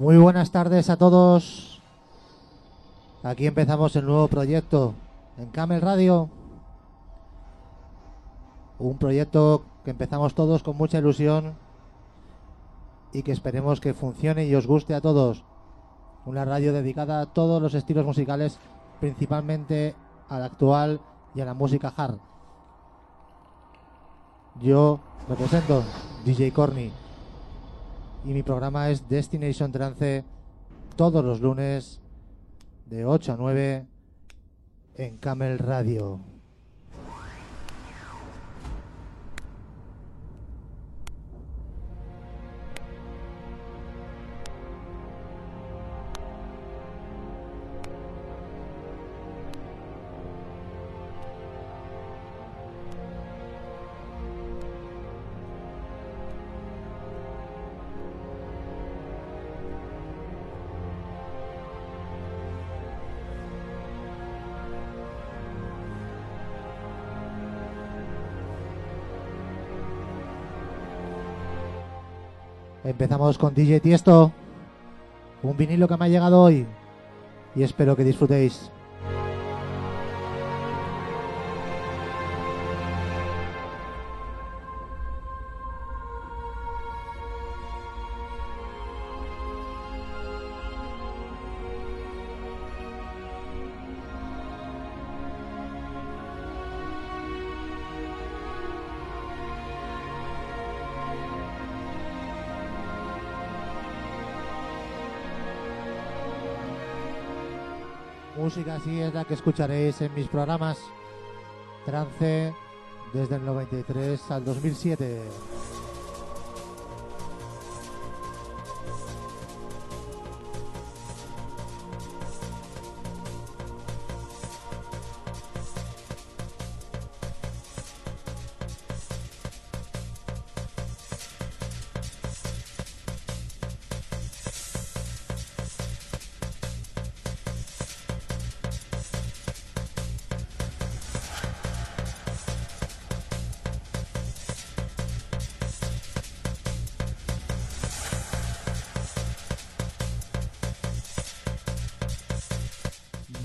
Muy buenas tardes a todos. Aquí empezamos el nuevo proyecto en Camel Radio. Un proyecto que empezamos todos con mucha ilusión y que esperemos que funcione y os guste a todos. Una radio dedicada a todos los estilos musicales, principalmente al actual y a la música hard. Yo me presento, DJ Corny, y mi programa es Destination Trance todos los lunes de 8 a 9 en Camel Radio. Empezamos con DJ Tiesto, un vinilo que me ha llegado hoy y espero que disfrutéis. Así es la que escucharéis en mis programas Trance desde el 93 al 2007.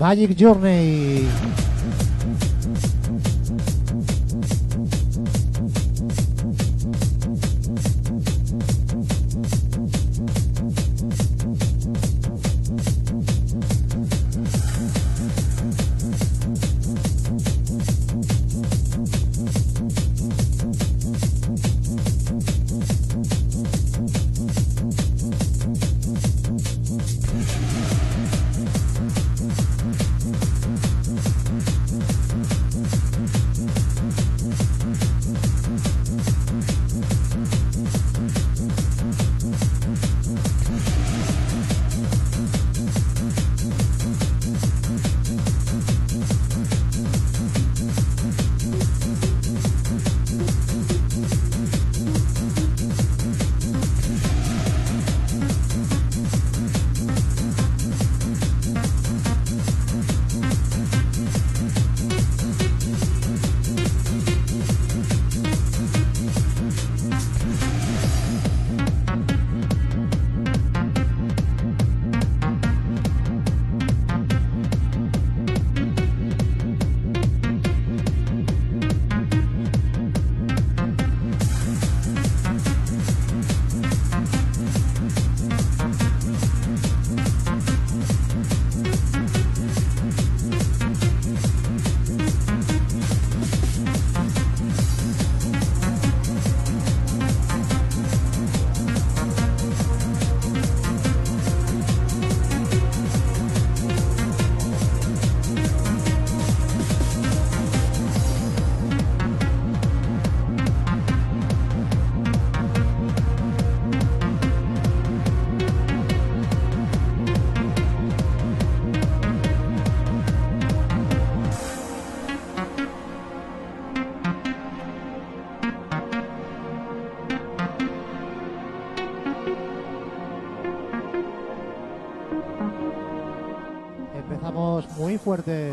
Magic Journey. Fuerte.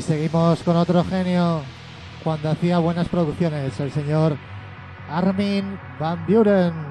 Y seguimos con otro genio cuando hacía buenas producciones, el señor Armin Van Buren.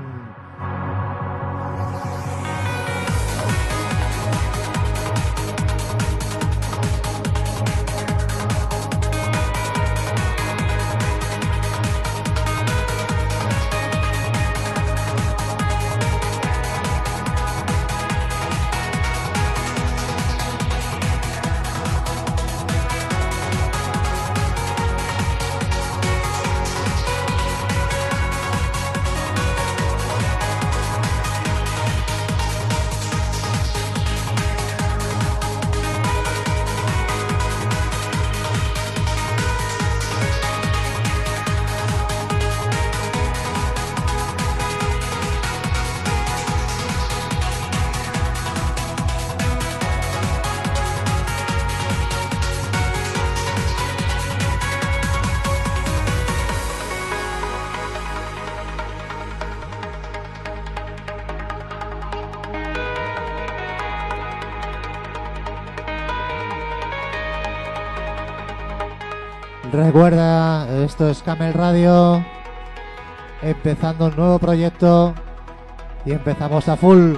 Recuerda, esto es Camel Radio, empezando un nuevo proyecto y empezamos a full.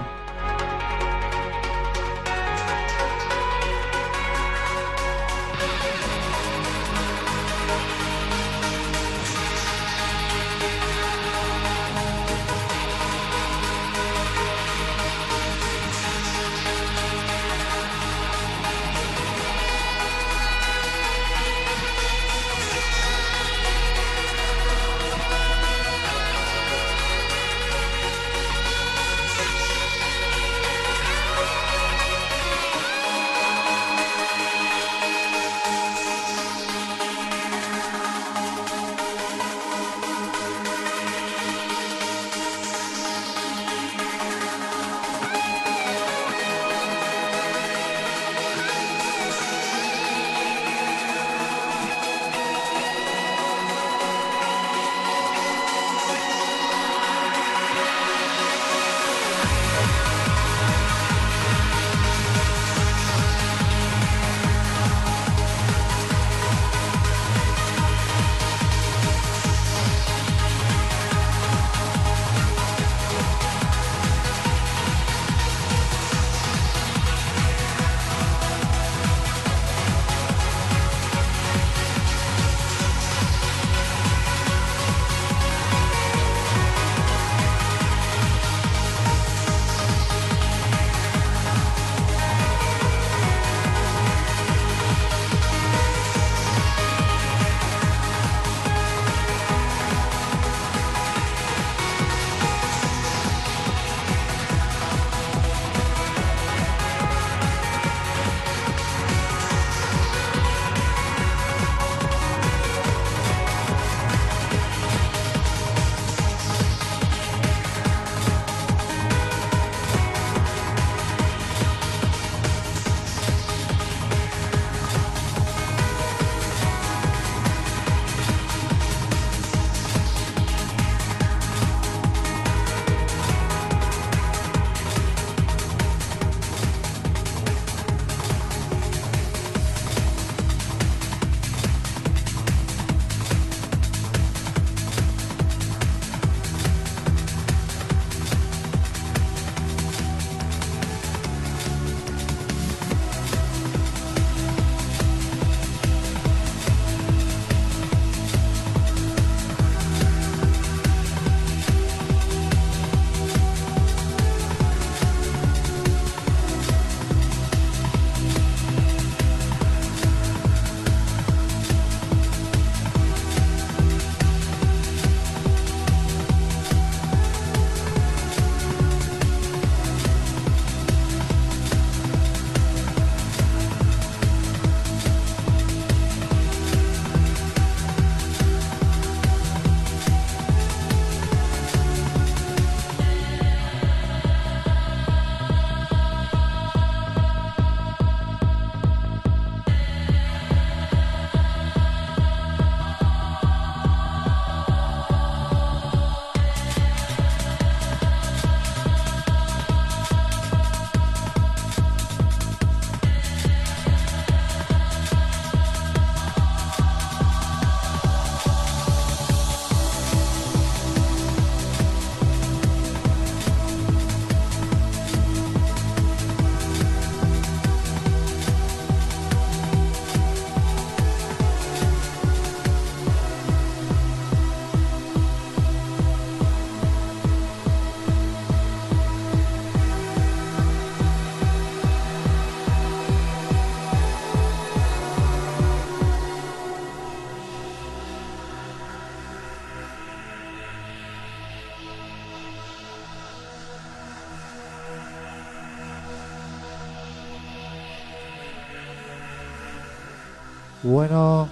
Bueno,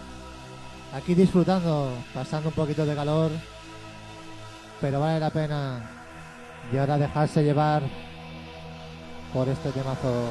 aquí disfrutando, pasando un poquito de calor, pero vale la pena. Y ahora dejarse llevar por este temazo.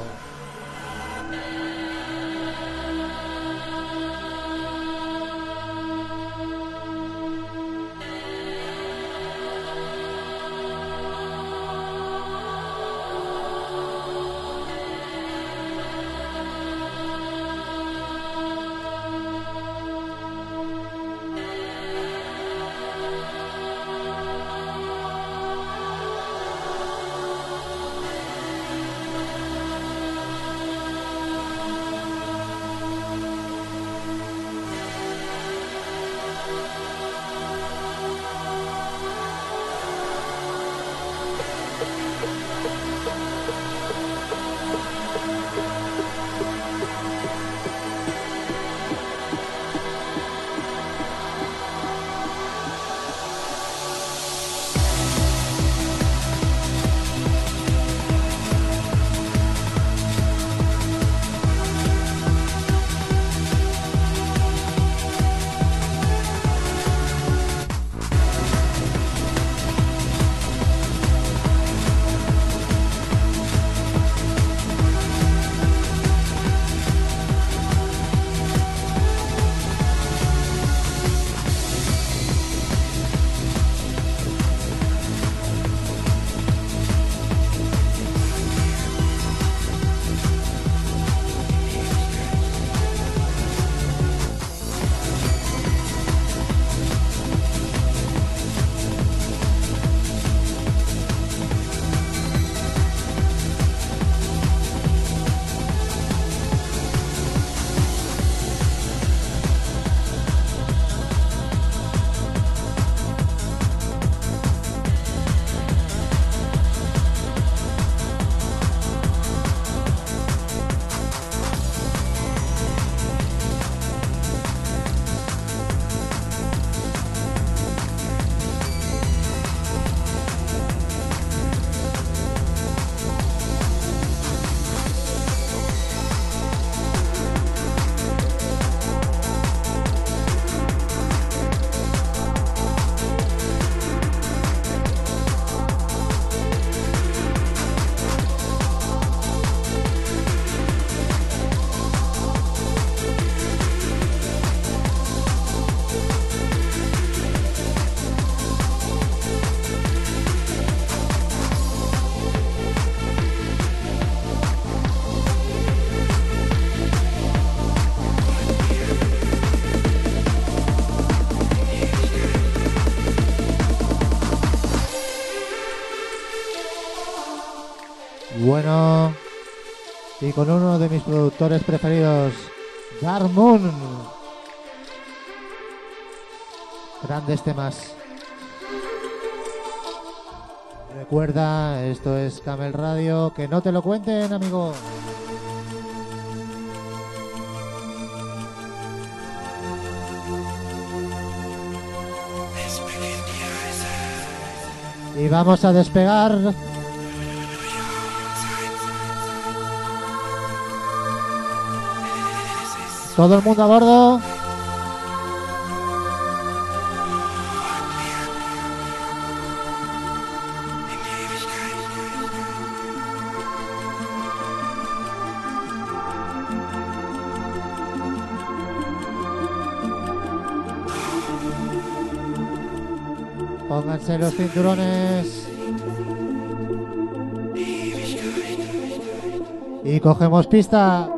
Y con uno de mis productores preferidos, Dark Moon. Grandes temas. Recuerda, esto es Camel Radio, que no te lo cuenten, amigo. Y vamos a despegar. Todo el mundo a bordo. Pónganse los cinturones. Y cogemos pista.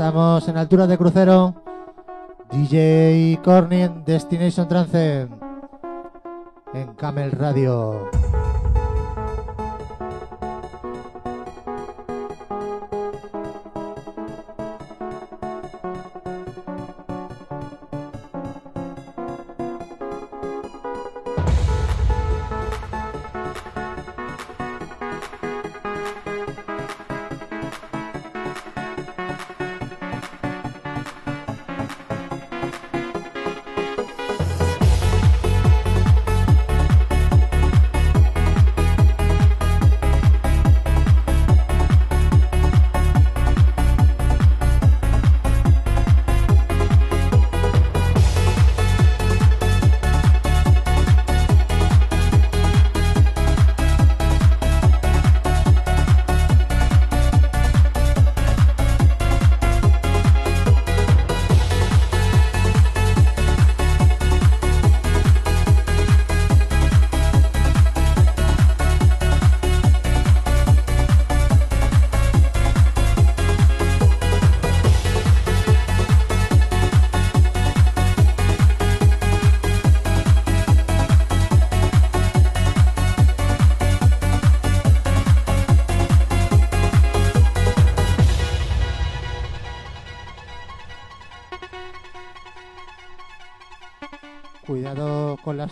Estamos en altura de crucero. DJ Corny en Destination Trance en Camel Radio.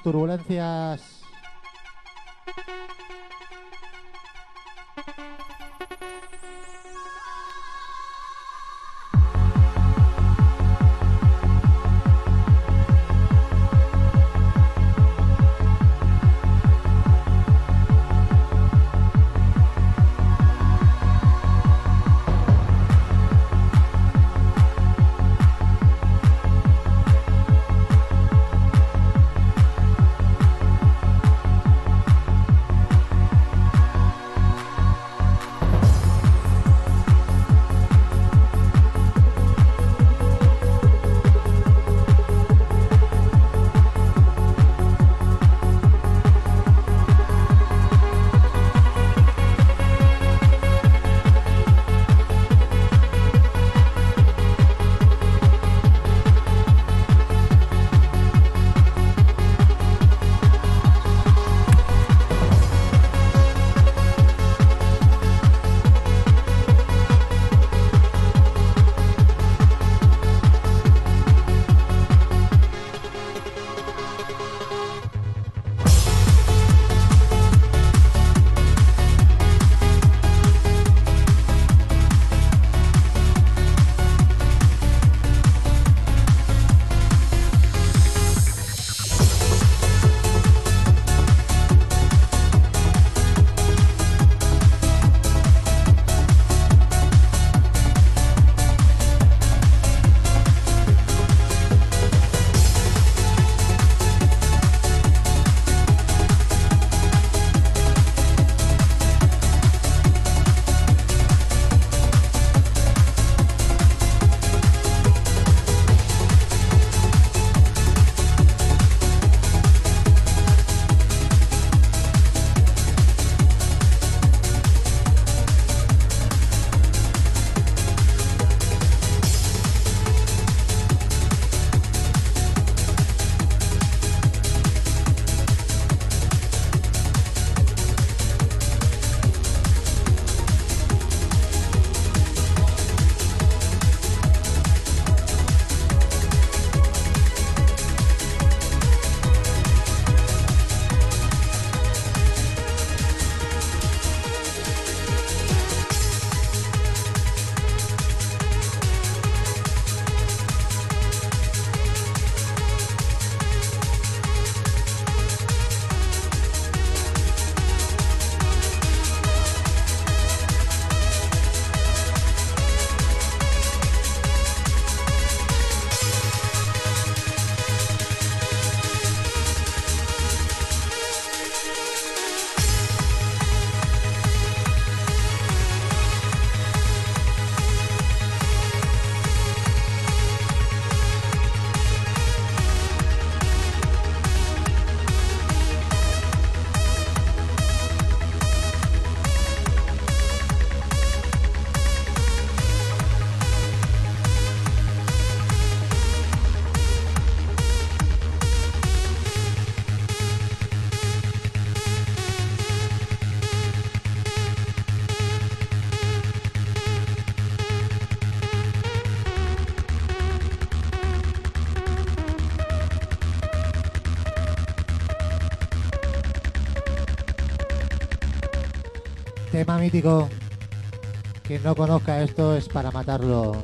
Turbulencias. Mítico. Quien no conozca esto es para matarlo.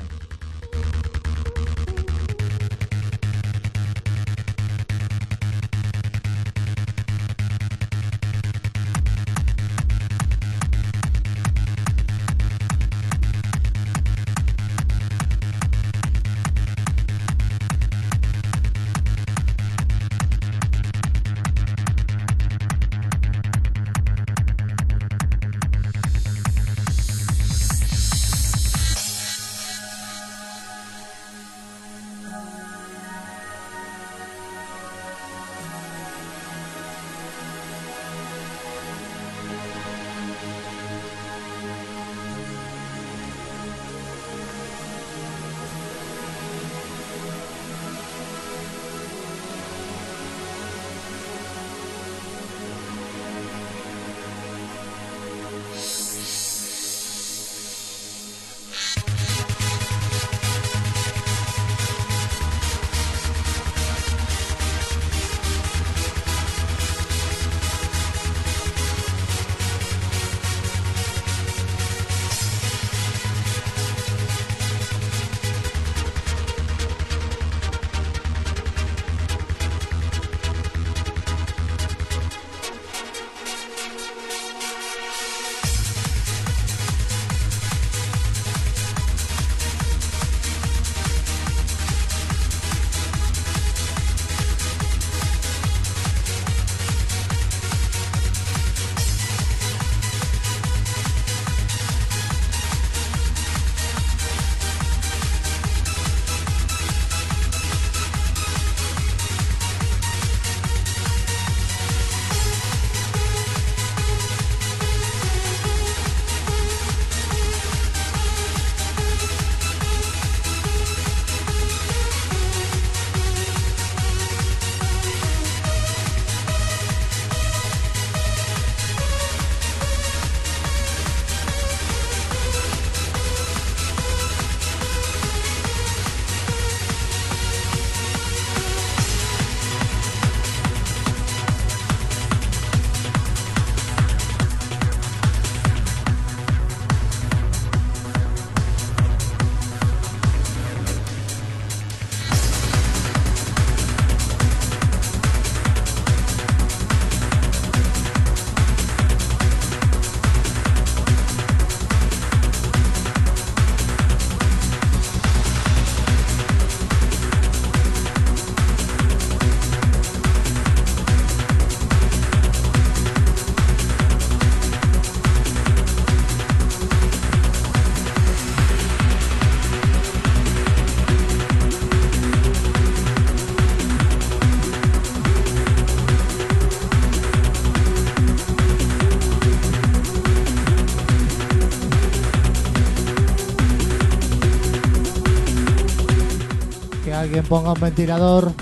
Ponga un ventilador.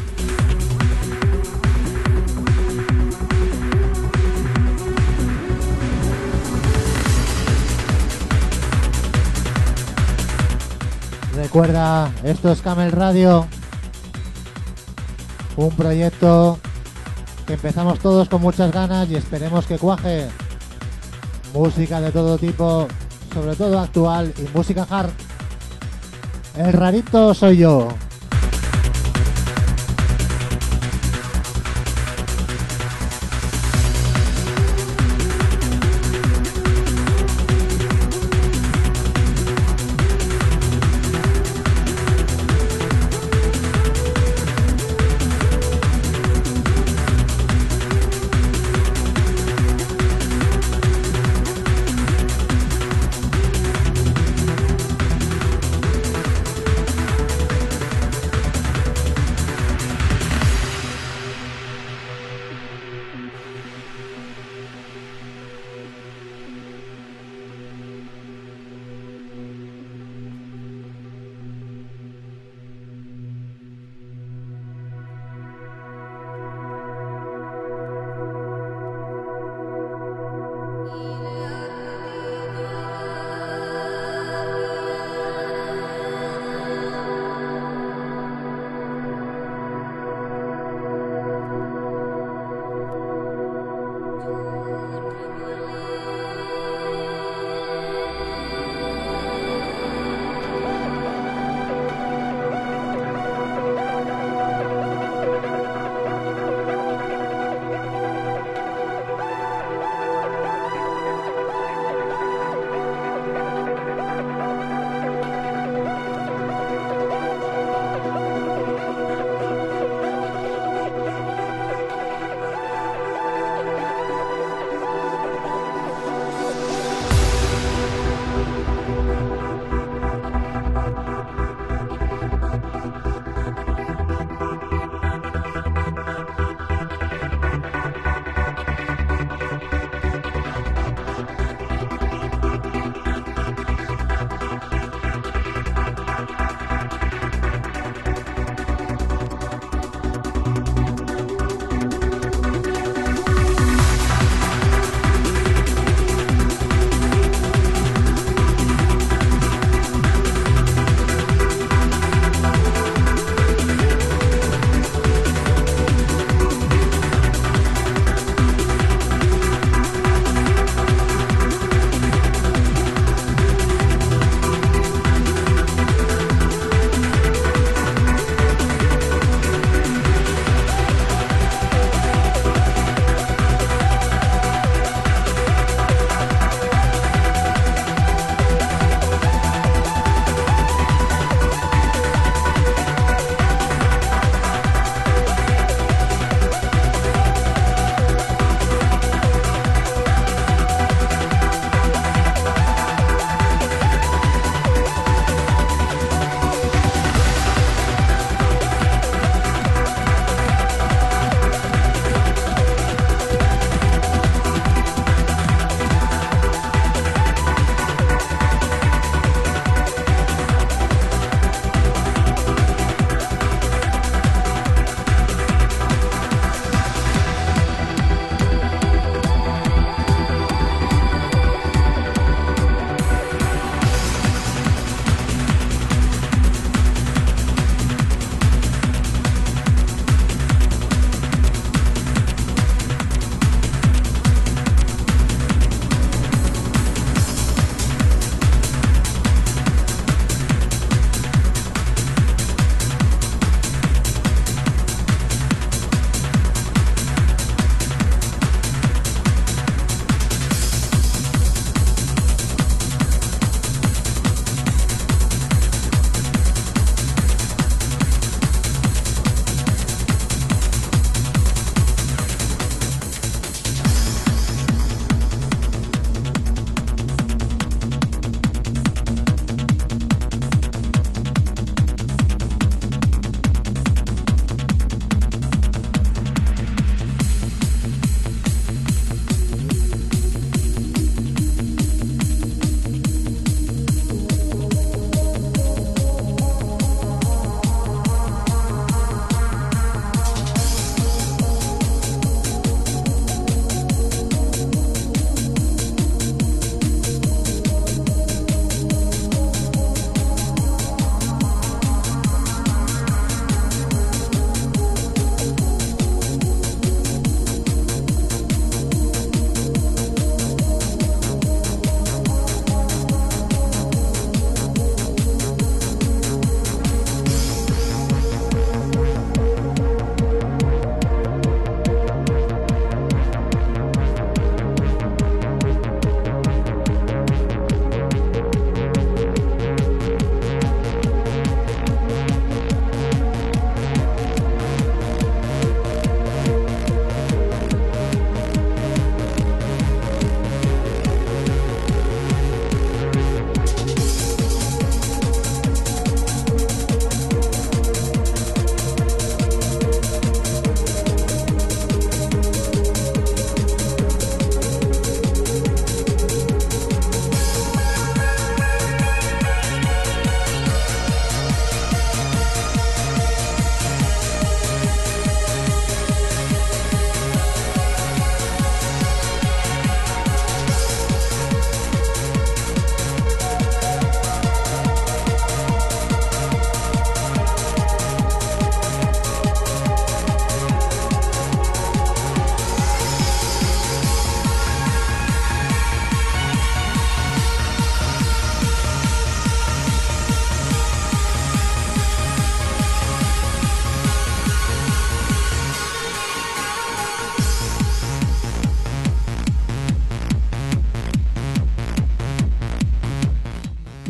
Recuerda, esto es Camel Radio, un proyecto que empezamos todos con muchas ganas y esperemos que cuaje. Música de todo tipo, sobre todo actual y música hard. El rarito soy yo.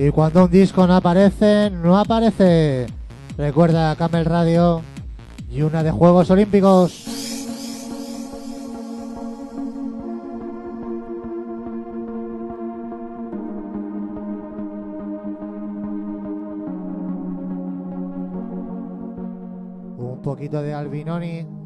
Y cuando un disco no aparece, no aparece. Recuerda Camel Radio y una de Juegos Olímpicos. Un poquito de Albinoni.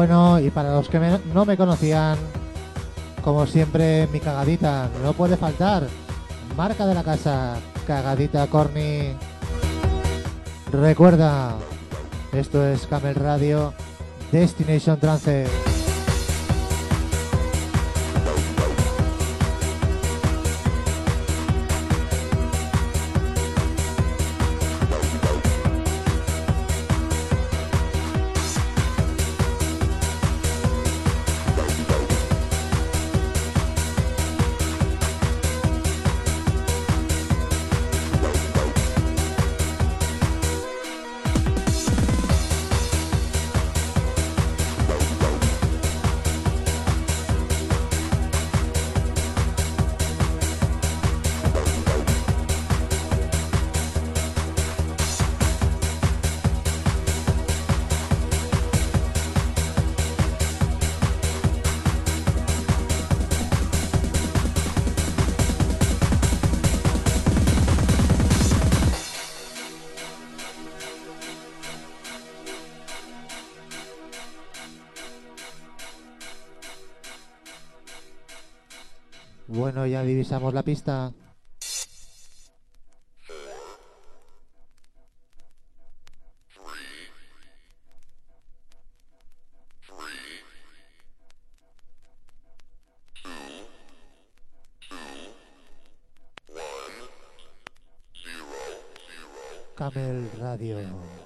Bueno, y para los que no me conocían, como siempre, mi cagadita, no puede faltar. Marca de la casa, cagadita Corny. Recuerda, esto es Camel Radio, Destination Trance. Bueno, ya divisamos la pista. Camel Radio.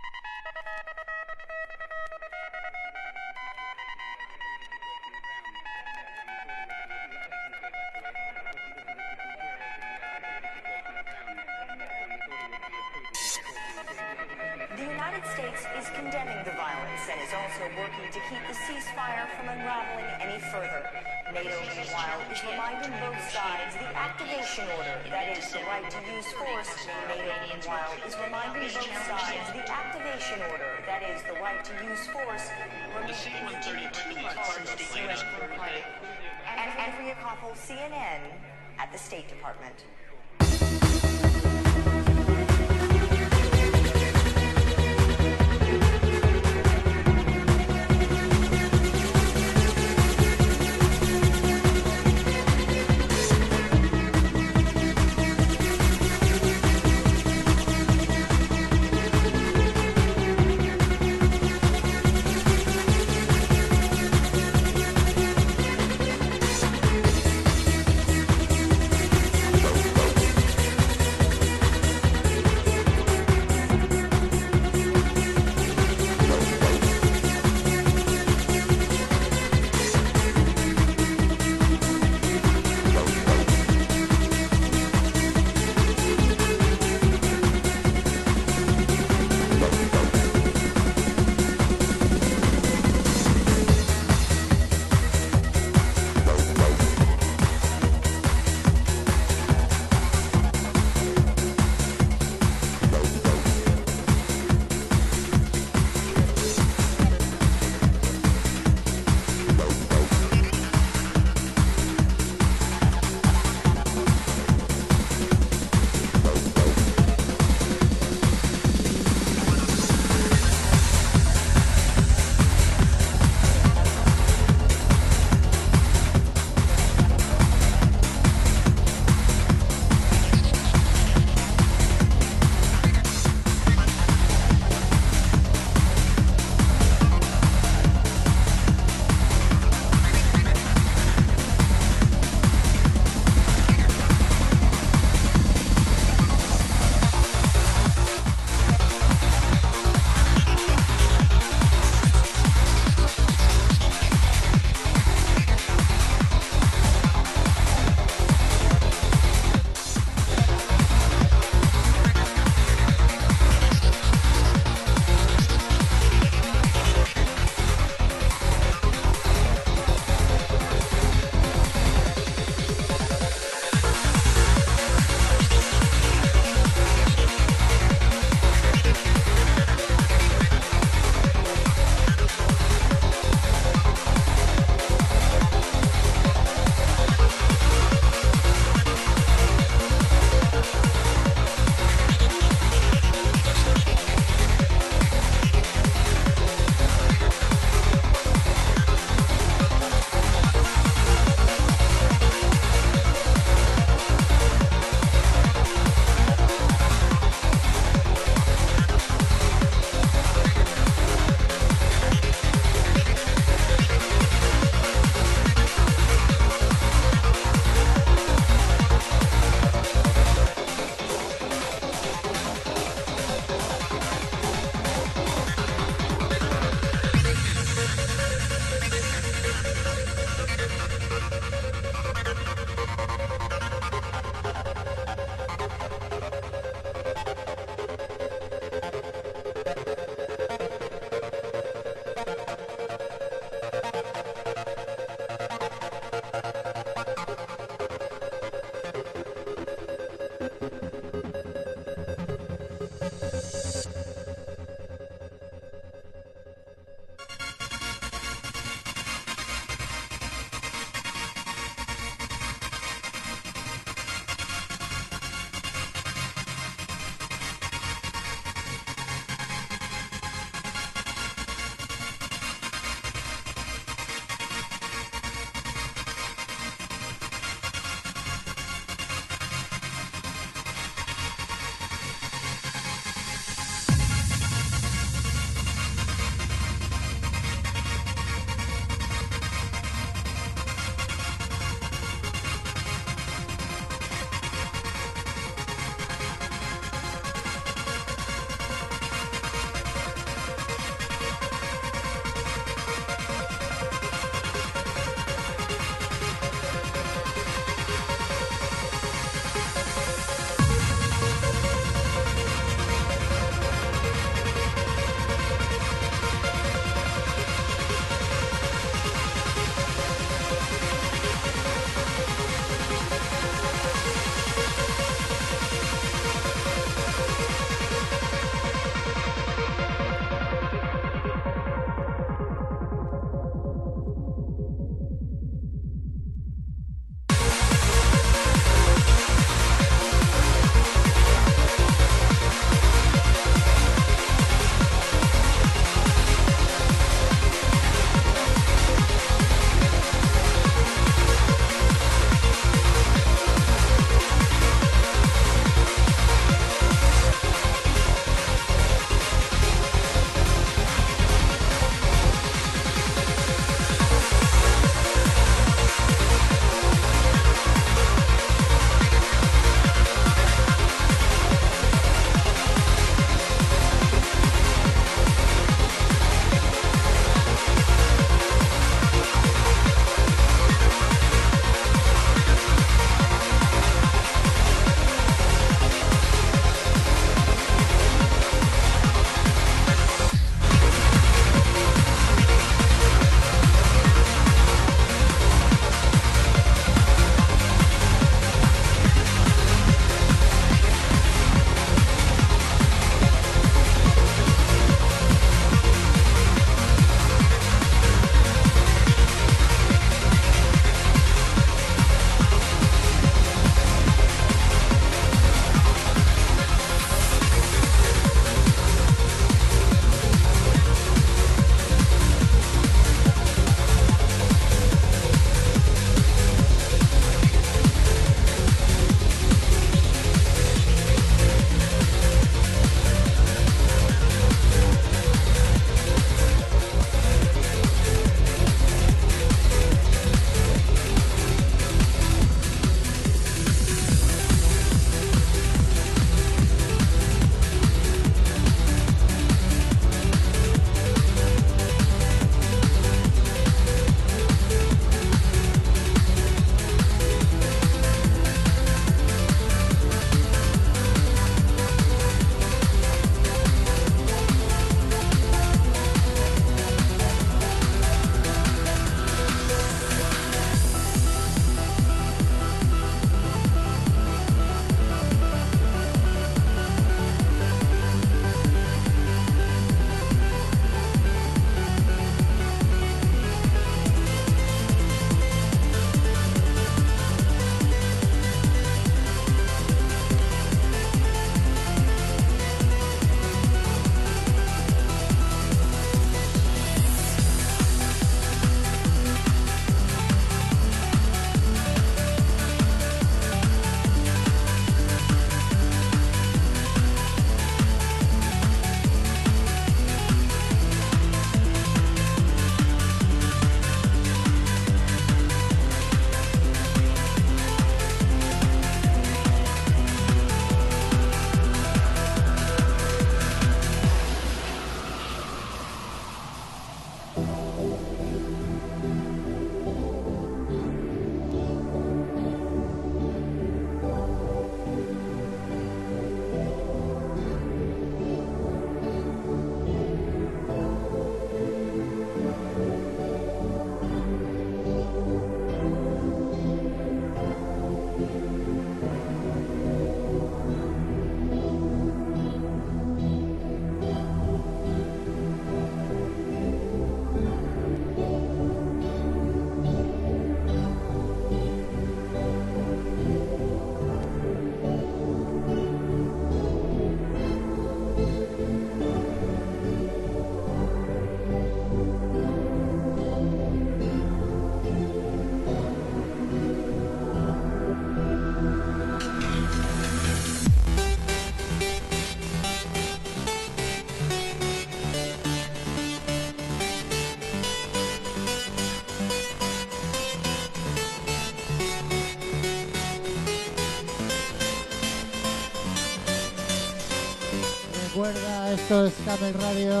Esto es Camel Radio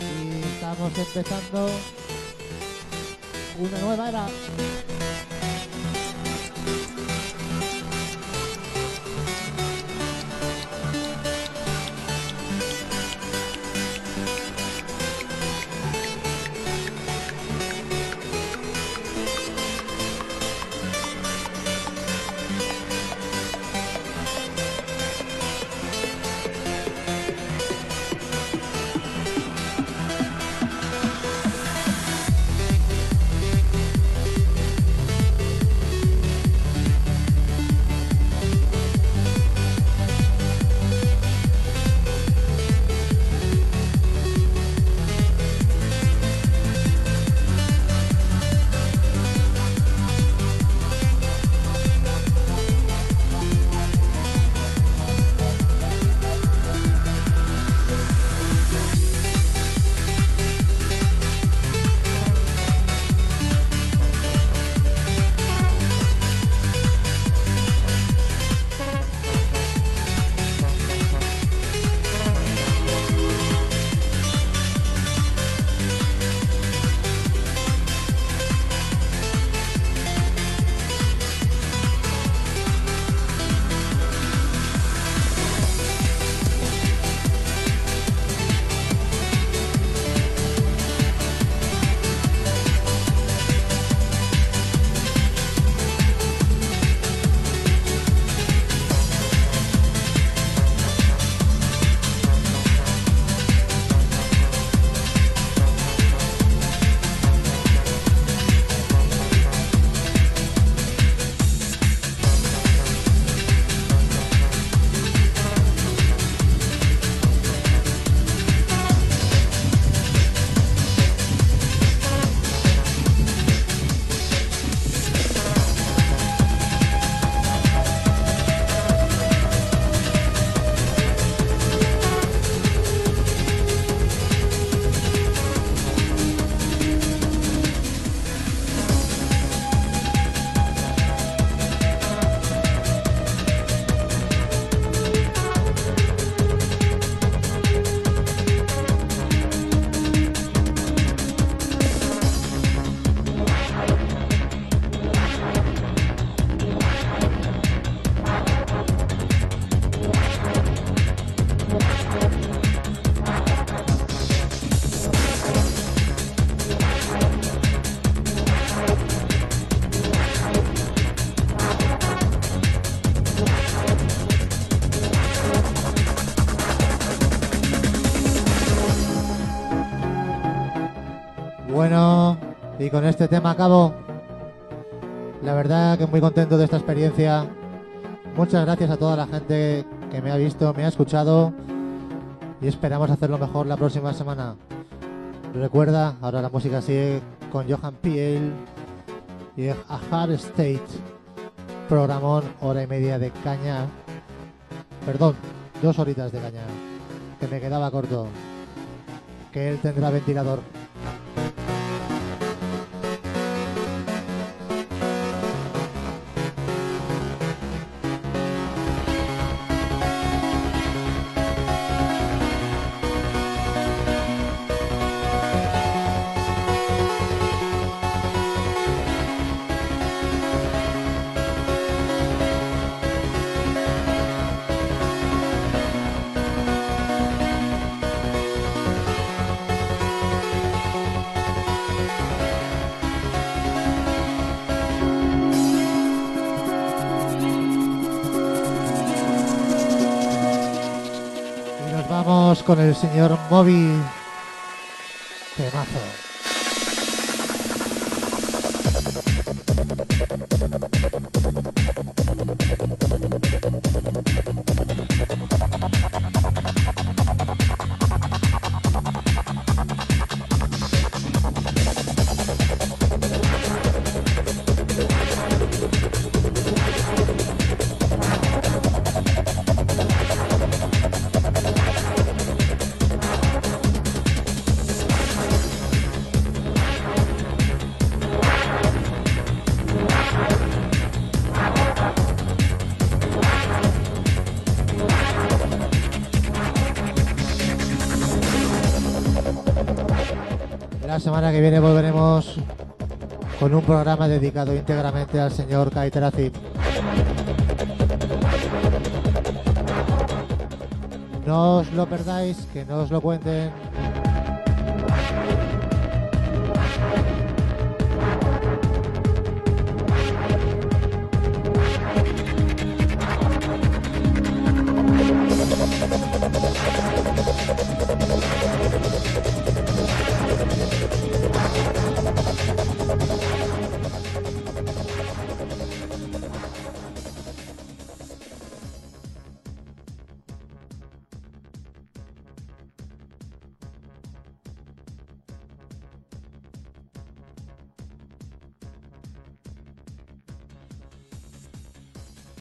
y estamos empezando una nueva era. Con este tema acabo. La verdad que muy contento de esta experiencia. Muchas gracias a toda la gente que me ha visto, me ha escuchado y esperamos hacerlo mejor la próxima semana. Recuerda, ahora la música sigue con Johan Piel y A Hard State. Programón, hora y media de caña. Perdón, dos horitas de caña. Que me quedaba corto. Que él tendrá ventilador. Vamos con el señor Moby. Temazo. Semana que viene volveremos con un programa dedicado íntegramente al señor Kaiterazi. No os lo perdáis, que no os lo cuenten.